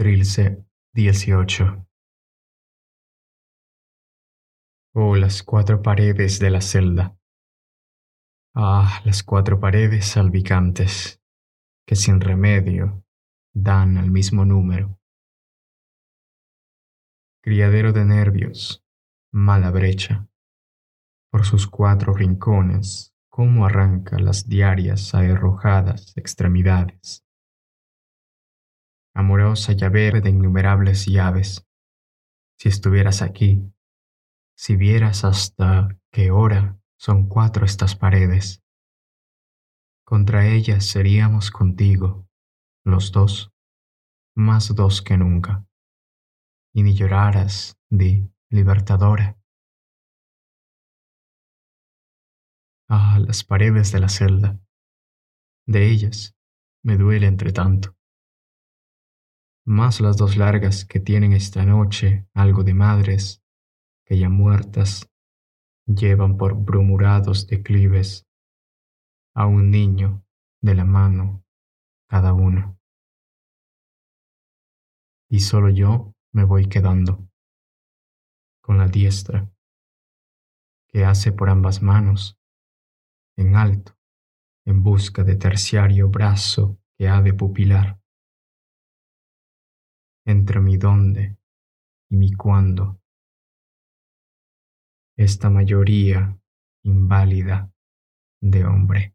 Trilce 18 Oh, las cuatro paredes de la celda. Ah, las cuatro paredes salpicantes que sin remedio dan al mismo número. Criadero de nervios, mala brecha. Por sus cuatro rincones, cómo arranca las diarias arrojadas extremidades amorosa llave de innumerables llaves. Si estuvieras aquí, si vieras hasta qué hora son cuatro estas paredes, contra ellas seríamos contigo, los dos, más dos que nunca, y ni lloraras, di, libertadora. Ah, las paredes de la celda, de ellas me duele entre tanto más las dos largas que tienen esta noche algo de madres, que ya muertas, llevan por brumurados declives a un niño de la mano cada una. Y solo yo me voy quedando con la diestra que hace por ambas manos en alto en busca de terciario brazo que ha de pupilar entre mi dónde y mi cuándo. Esta mayoría inválida de hombre.